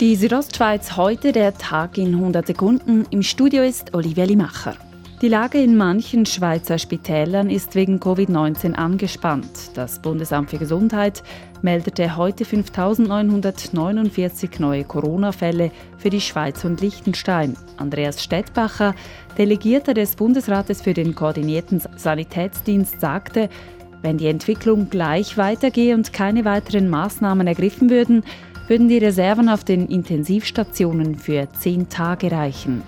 Die Südostschweiz heute, der Tag in 100 Sekunden. Im Studio ist Olivia Limacher. Die Lage in manchen Schweizer Spitälern ist wegen Covid-19 angespannt. Das Bundesamt für Gesundheit meldete heute 5.949 neue Corona-Fälle für die Schweiz und Liechtenstein. Andreas Stettbacher, Delegierter des Bundesrates für den koordinierten Sanitätsdienst, sagte, wenn die Entwicklung gleich weitergehe und keine weiteren Maßnahmen ergriffen würden, würden die Reserven auf den Intensivstationen für zehn Tage reichen.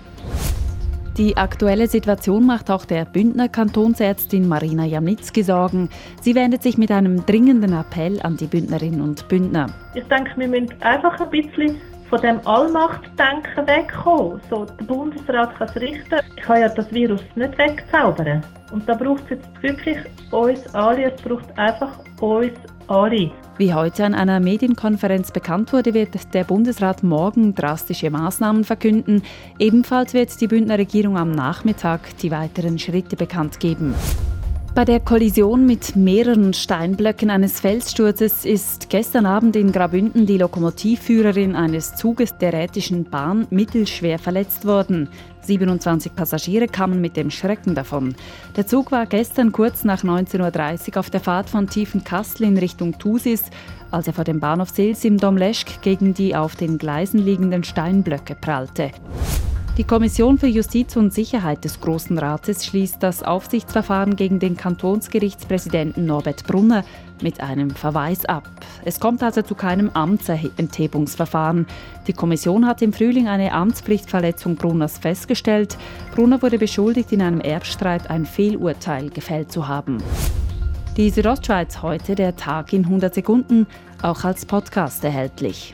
Die aktuelle Situation macht auch der Bündner Kantonsärztin Marina Jamnitzki Sorgen. Sie wendet sich mit einem dringenden Appell an die Bündnerinnen und Bündner. Ich denke, wir müssen einfach ein bisschen von dem Allmachtdenken wegkommen. So, der Bundesrat kann es richten. Ich kann ja das Virus nicht wegzaubern. Und da braucht es jetzt wirklich uns alle. Es braucht einfach uns alle. Wie heute an einer Medienkonferenz bekannt wurde, wird der Bundesrat morgen drastische Maßnahmen verkünden. Ebenfalls wird die Bündner Regierung am Nachmittag die weiteren Schritte bekannt geben. Bei der Kollision mit mehreren Steinblöcken eines Felssturzes ist gestern Abend in Grabünden die Lokomotivführerin eines Zuges der Rätischen Bahn mittelschwer verletzt worden. 27 Passagiere kamen mit dem Schrecken davon. Der Zug war gestern kurz nach 19.30 Uhr auf der Fahrt von Tiefenkastel in Richtung Thusis, als er vor dem Bahnhof Sils im Domleschk gegen die auf den Gleisen liegenden Steinblöcke prallte. Die Kommission für Justiz und Sicherheit des Großen Rates schließt das Aufsichtsverfahren gegen den Kantonsgerichtspräsidenten Norbert Brunner mit einem Verweis ab. Es kommt also zu keinem Amtsenthebungsverfahren. Die Kommission hat im Frühling eine Amtspflichtverletzung Brunners festgestellt. Brunner wurde beschuldigt, in einem Erbstreit ein Fehlurteil gefällt zu haben. Die Südostschweiz heute, der Tag in 100 Sekunden, auch als Podcast erhältlich.